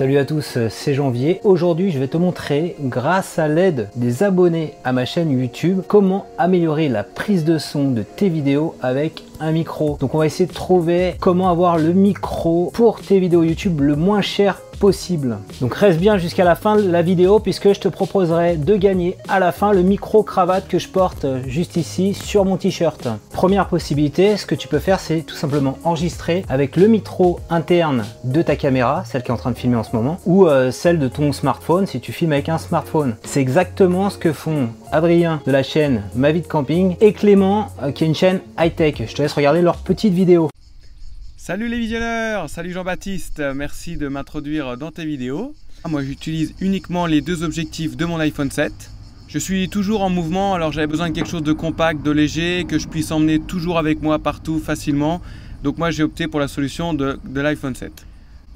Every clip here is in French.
Salut à tous, c'est Janvier. Aujourd'hui, je vais te montrer, grâce à l'aide des abonnés à ma chaîne YouTube, comment améliorer la prise de son de tes vidéos avec un micro. Donc on va essayer de trouver comment avoir le micro pour tes vidéos YouTube le moins cher possible. Donc reste bien jusqu'à la fin de la vidéo puisque je te proposerai de gagner à la fin le micro cravate que je porte juste ici sur mon t-shirt. Première possibilité, ce que tu peux faire c'est tout simplement enregistrer avec le micro interne de ta caméra, celle qui est en train de filmer en ce moment, ou euh, celle de ton smartphone si tu filmes avec un smartphone. C'est exactement ce que font Adrien de la chaîne Ma vie de camping et Clément euh, qui est une chaîne high-tech. Je te laisse regarder leurs petites vidéos. Salut les visionneurs, salut Jean-Baptiste, merci de m'introduire dans tes vidéos. Moi j'utilise uniquement les deux objectifs de mon iPhone 7. Je suis toujours en mouvement alors j'avais besoin de quelque chose de compact, de léger, que je puisse emmener toujours avec moi partout facilement. Donc moi j'ai opté pour la solution de, de l'iPhone 7.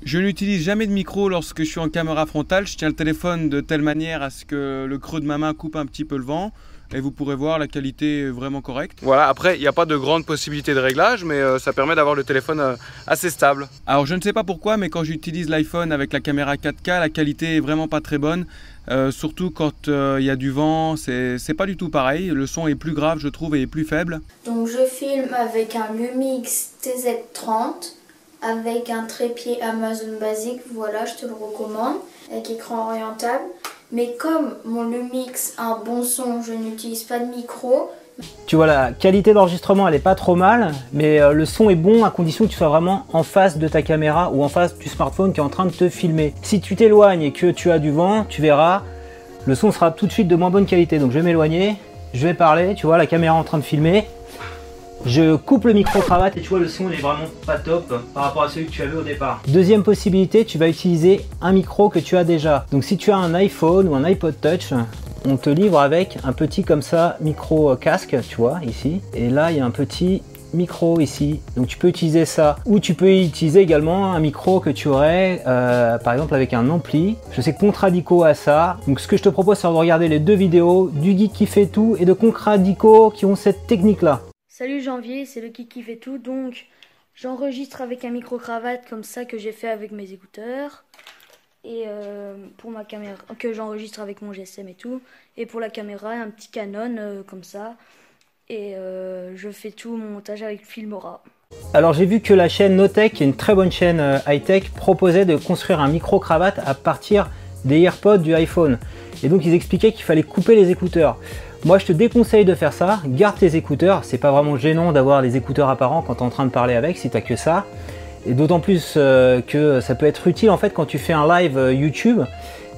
Je n'utilise jamais de micro lorsque je suis en caméra frontale, je tiens le téléphone de telle manière à ce que le creux de ma main coupe un petit peu le vent et vous pourrez voir la qualité est vraiment correcte. Voilà, après il n'y a pas de grande possibilité de réglage, mais euh, ça permet d'avoir le téléphone euh, assez stable. Alors je ne sais pas pourquoi, mais quand j'utilise l'iPhone avec la caméra 4K, la qualité est vraiment pas très bonne. Euh, surtout quand il y a du vent, c'est pas du tout pareil. Le son est plus grave, je trouve, et est plus faible. Donc je filme avec un Lumix TZ30 avec un trépied Amazon basique, voilà, je te le recommande, avec écran orientable. Mais comme mon Lumix a un bon son, je n'utilise pas de micro. Tu vois, la qualité d'enregistrement, elle est pas trop mal, mais euh, le son est bon à condition que tu sois vraiment en face de ta caméra ou en face du smartphone qui est en train de te filmer. Si tu t'éloignes et que tu as du vent, tu verras, le son sera tout de suite de moins bonne qualité. Donc je vais m'éloigner, je vais parler, tu vois, la caméra en train de filmer. Je coupe le micro-cravate et tu vois le son n'est vraiment pas top par rapport à celui que tu avais au départ. Deuxième possibilité, tu vas utiliser un micro que tu as déjà. Donc si tu as un iPhone ou un iPod Touch, on te livre avec un petit comme ça micro casque, tu vois, ici. Et là, il y a un petit micro ici. Donc tu peux utiliser ça. Ou tu peux utiliser également un micro que tu aurais, euh, par exemple avec un ampli. Je sais Contradico à ça. Donc ce que je te propose, c'est de regarder les deux vidéos du geek qui fait tout et de Contradico qui ont cette technique-là. Salut Janvier, c'est le qui fait tout. Donc, j'enregistre avec un micro-cravate comme ça que j'ai fait avec mes écouteurs. Et euh, pour ma caméra, que j'enregistre avec mon GSM et tout. Et pour la caméra, un petit Canon euh, comme ça. Et euh, je fais tout mon montage avec Filmora. Alors j'ai vu que la chaîne Notech, une très bonne chaîne high-tech, proposait de construire un micro-cravate à partir des AirPods du iPhone. Et donc ils expliquaient qu'il fallait couper les écouteurs. Moi, je te déconseille de faire ça. Garde tes écouteurs. C'est pas vraiment gênant d'avoir les écouteurs apparents quand tu es en train de parler avec si tu que ça. Et d'autant plus euh, que ça peut être utile en fait quand tu fais un live euh, YouTube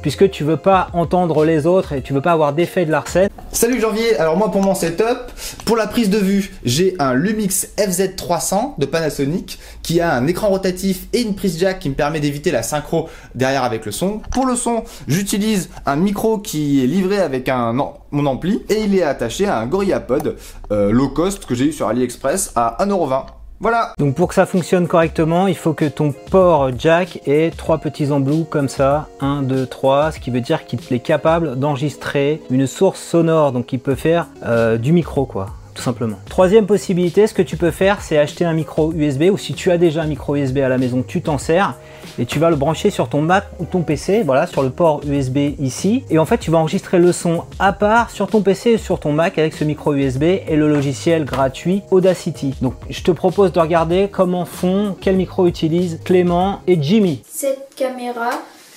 puisque tu veux pas entendre les autres et tu veux pas avoir d'effet de larcène. Salut Janvier, alors moi pour mon setup, pour la prise de vue, j'ai un Lumix FZ300 de Panasonic qui a un écran rotatif et une prise jack qui me permet d'éviter la synchro derrière avec le son. Pour le son, j'utilise un micro qui est livré avec un mon ampli et il est attaché à un GorillaPod euh, low cost que j'ai eu sur AliExpress à 1,20€. Voilà. Donc pour que ça fonctionne correctement, il faut que ton port jack ait trois petits embouts comme ça, 1, 2, 3, ce qui veut dire qu'il est capable d'enregistrer une source sonore, donc il peut faire euh, du micro quoi simplement. Troisième possibilité, ce que tu peux faire, c'est acheter un micro USB ou si tu as déjà un micro USB à la maison, tu t'en sers et tu vas le brancher sur ton Mac ou ton PC, voilà, sur le port USB ici. Et en fait, tu vas enregistrer le son à part sur ton PC et sur ton Mac avec ce micro USB et le logiciel gratuit Audacity. Donc, je te propose de regarder comment font, quel micro utilise Clément et Jimmy. Cette caméra,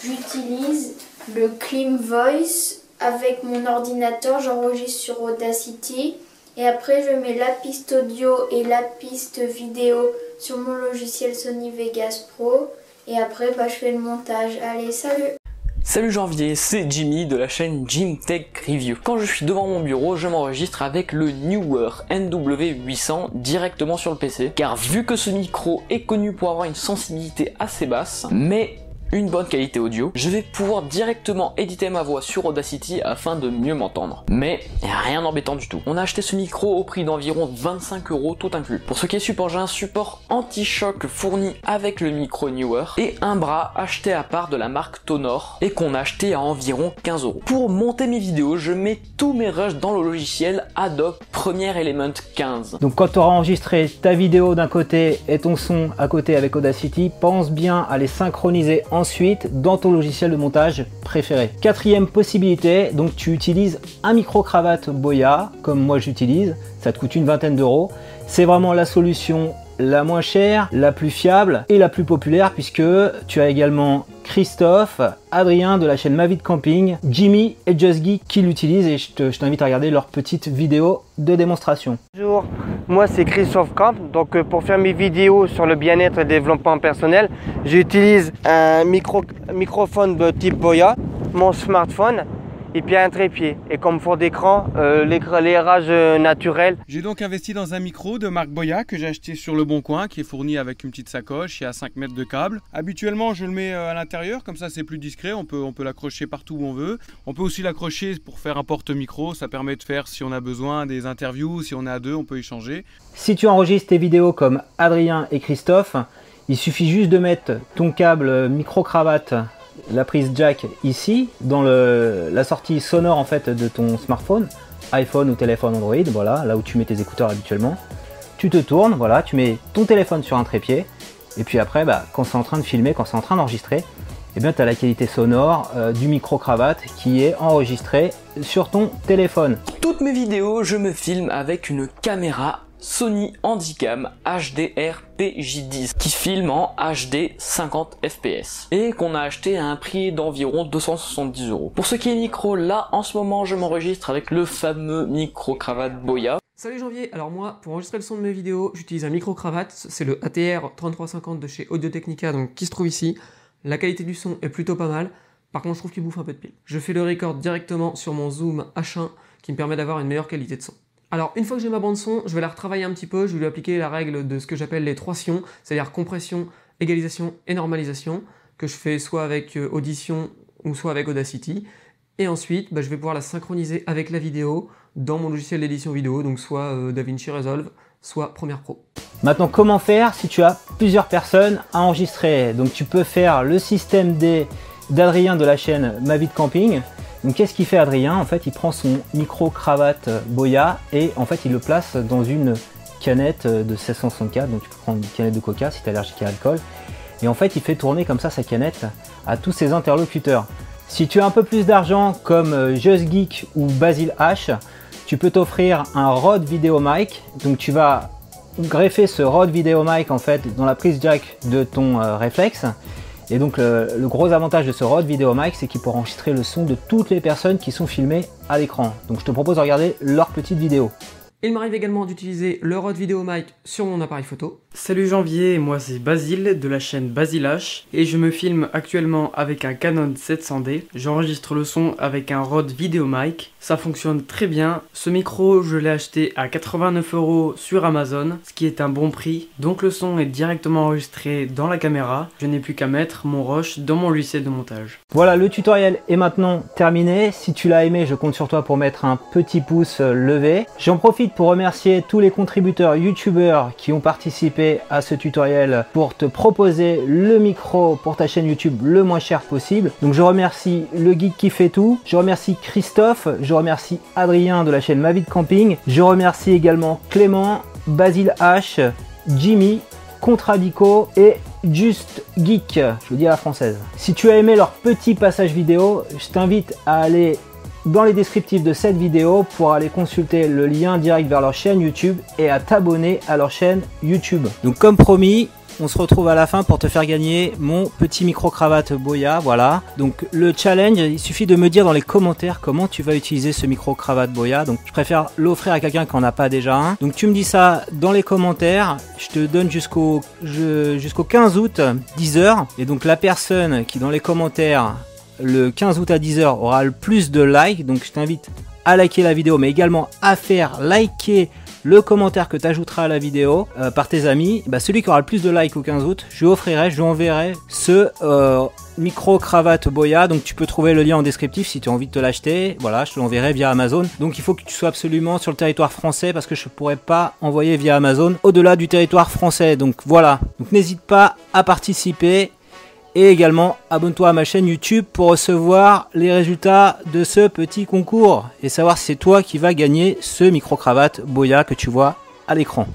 j'utilise le Clean Voice avec mon ordinateur, j'enregistre sur Audacity. Et après, je mets la piste audio et la piste vidéo sur mon logiciel Sony Vegas Pro. Et après, bah, je fais le montage. Allez, salut Salut Janvier, c'est Jimmy de la chaîne Jim Tech Review. Quand je suis devant mon bureau, je m'enregistre avec le Newer NW800 directement sur le PC, car vu que ce micro est connu pour avoir une sensibilité assez basse, mais une bonne qualité audio, je vais pouvoir directement éditer ma voix sur Audacity afin de mieux m'entendre. Mais rien d'embêtant du tout. On a acheté ce micro au prix d'environ 25 euros tout inclus. Pour ce qui est support, j'ai un support anti-choc fourni avec le micro Newer et un bras acheté à part de la marque Tonor et qu'on a acheté à environ 15 euros. Pour monter mes vidéos, je mets tous mes rushs dans le logiciel Adobe Premiere Element 15. Donc quand tu auras enregistré ta vidéo d'un côté et ton son à côté avec Audacity, pense bien à les synchroniser en ensuite dans ton logiciel de montage préféré. Quatrième possibilité, donc tu utilises un micro-cravate Boya, comme moi j'utilise, ça te coûte une vingtaine d'euros. C'est vraiment la solution la moins chère, la plus fiable et la plus populaire puisque tu as également Christophe, Adrien de la chaîne Ma Vie de Camping, Jimmy et Just Geek qui l'utilisent et je t'invite à regarder leur petite vidéo de démonstration. Bonjour, moi c'est Christophe Camp. Donc euh, pour faire mes vidéos sur le bien-être et le développement personnel, j'utilise un micro, microphone de type Boya, mon smartphone et puis un trépied. Et comme fond d'écran, euh, l'éclairage euh, naturel. J'ai donc investi dans un micro de marque Boya que j'ai acheté sur le Bon Coin, qui est fourni avec une petite sacoche et à 5 mètres de câble. Habituellement, je le mets euh, à l'intérieur, comme ça c'est plus discret, on peut, on peut l'accrocher partout où on veut. On peut aussi l'accrocher pour faire un porte-micro, ça permet de faire si on a besoin des interviews, si on est à deux, on peut échanger. Si tu enregistres tes vidéos comme Adrien et Christophe, il suffit juste de mettre ton câble micro-cravate la prise jack ici, dans la sortie sonore en fait de ton smartphone, iPhone ou téléphone Android, voilà, là où tu mets tes écouteurs habituellement. Tu te tournes, voilà, tu mets ton téléphone sur un trépied, et puis après, bah, quand c'est en train de filmer, quand c'est en train d'enregistrer, eh bien, tu as la qualité sonore euh, du micro-cravate qui est enregistré sur ton téléphone. Toutes mes vidéos, je me filme avec une caméra Sony Handycam HDR PJ10 qui filme en HD 50 fps et qu'on a acheté à un prix d'environ 270 euros. Pour ce qui est micro, là en ce moment je m'enregistre avec le fameux micro cravate Boya. Salut Janvier, alors moi pour enregistrer le son de mes vidéos j'utilise un micro cravate, c'est le ATR 3350 de chez Audio Technica donc qui se trouve ici. La qualité du son est plutôt pas mal, par contre je trouve qu'il bouffe un peu de pile. Je fais le record directement sur mon zoom H1 qui me permet d'avoir une meilleure qualité de son. Alors une fois que j'ai ma bande son, je vais la retravailler un petit peu, je vais lui appliquer la règle de ce que j'appelle les trois sions, c'est-à-dire compression, égalisation et normalisation, que je fais soit avec euh, Audition ou soit avec Audacity. Et ensuite, bah, je vais pouvoir la synchroniser avec la vidéo dans mon logiciel d'édition vidéo, donc soit euh, DaVinci Resolve, soit Premiere Pro. Maintenant, comment faire si tu as plusieurs personnes à enregistrer? Donc tu peux faire le système d'Adrien de la chaîne Ma vie camping. Donc qu'est-ce qu'il fait Adrien? En fait, il prend son micro-cravate Boya et en fait, il le place dans une canette de 1664. Donc tu peux prendre une canette de coca si tu es allergique à l'alcool. Et en fait, il fait tourner comme ça sa canette à tous ses interlocuteurs. Si tu as un peu plus d'argent comme euh, Just Geek ou Basil H, tu peux t'offrir un Rode Video Mic. Donc tu vas greffer ce Rode Video Mic en fait dans la prise jack de ton euh, réflexe et donc le, gros avantage de ce Rode Video Mic, c'est qu'il pourra enregistrer le son de toutes les personnes qui sont filmées à l'écran. Donc je te propose de regarder leur petite vidéo. Il m'arrive également d'utiliser le Rode Video Mic sur mon appareil photo. Salut Janvier, moi c'est Basile de la chaîne Basilash et je me filme actuellement avec un Canon 700D. J'enregistre le son avec un Rode Video Mic. Ça fonctionne très bien. Ce micro, je l'ai acheté à 89 euros sur Amazon, ce qui est un bon prix. Donc le son est directement enregistré dans la caméra. Je n'ai plus qu'à mettre mon rush dans mon logiciel de montage. Voilà, le tutoriel est maintenant terminé. Si tu l'as aimé, je compte sur toi pour mettre un petit pouce levé. J'en profite pour remercier tous les contributeurs youtubeurs qui ont participé à ce tutoriel pour te proposer le micro pour ta chaîne YouTube le moins cher possible. Donc je remercie le geek qui fait tout, je remercie Christophe, je remercie Adrien de la chaîne Ma vie de camping, je remercie également Clément, Basile H, Jimmy, Contradico et Just Geek, je vous dis à la française. Si tu as aimé leur petit passage vidéo, je t'invite à aller dans les descriptifs de cette vidéo pour aller consulter le lien direct vers leur chaîne YouTube et à t'abonner à leur chaîne YouTube. Donc comme promis, on se retrouve à la fin pour te faire gagner mon petit micro-cravate Boya, voilà. Donc le challenge, il suffit de me dire dans les commentaires comment tu vas utiliser ce micro-cravate Boya. Donc je préfère l'offrir à quelqu'un qui n'en a pas déjà un. Donc tu me dis ça dans les commentaires, je te donne jusqu'au jusqu'au 15 août 10h. Et donc la personne qui dans les commentaires le 15 août à 10h aura le plus de likes. Donc je t'invite à liker la vidéo, mais également à faire liker le commentaire que tu ajouteras à la vidéo euh, par tes amis. Bah, celui qui aura le plus de likes au 15 août, je lui offrirai, je lui enverrai ce euh, micro cravate Boya. Donc tu peux trouver le lien en descriptif si tu as envie de te l'acheter. Voilà, je te l'enverrai via Amazon. Donc il faut que tu sois absolument sur le territoire français parce que je ne pourrais pas envoyer via Amazon au-delà du territoire français. Donc voilà. Donc n'hésite pas à participer et également, abonne-toi à ma chaîne YouTube pour recevoir les résultats de ce petit concours et savoir si c'est toi qui vas gagner ce micro-cravate Boya que tu vois à l'écran.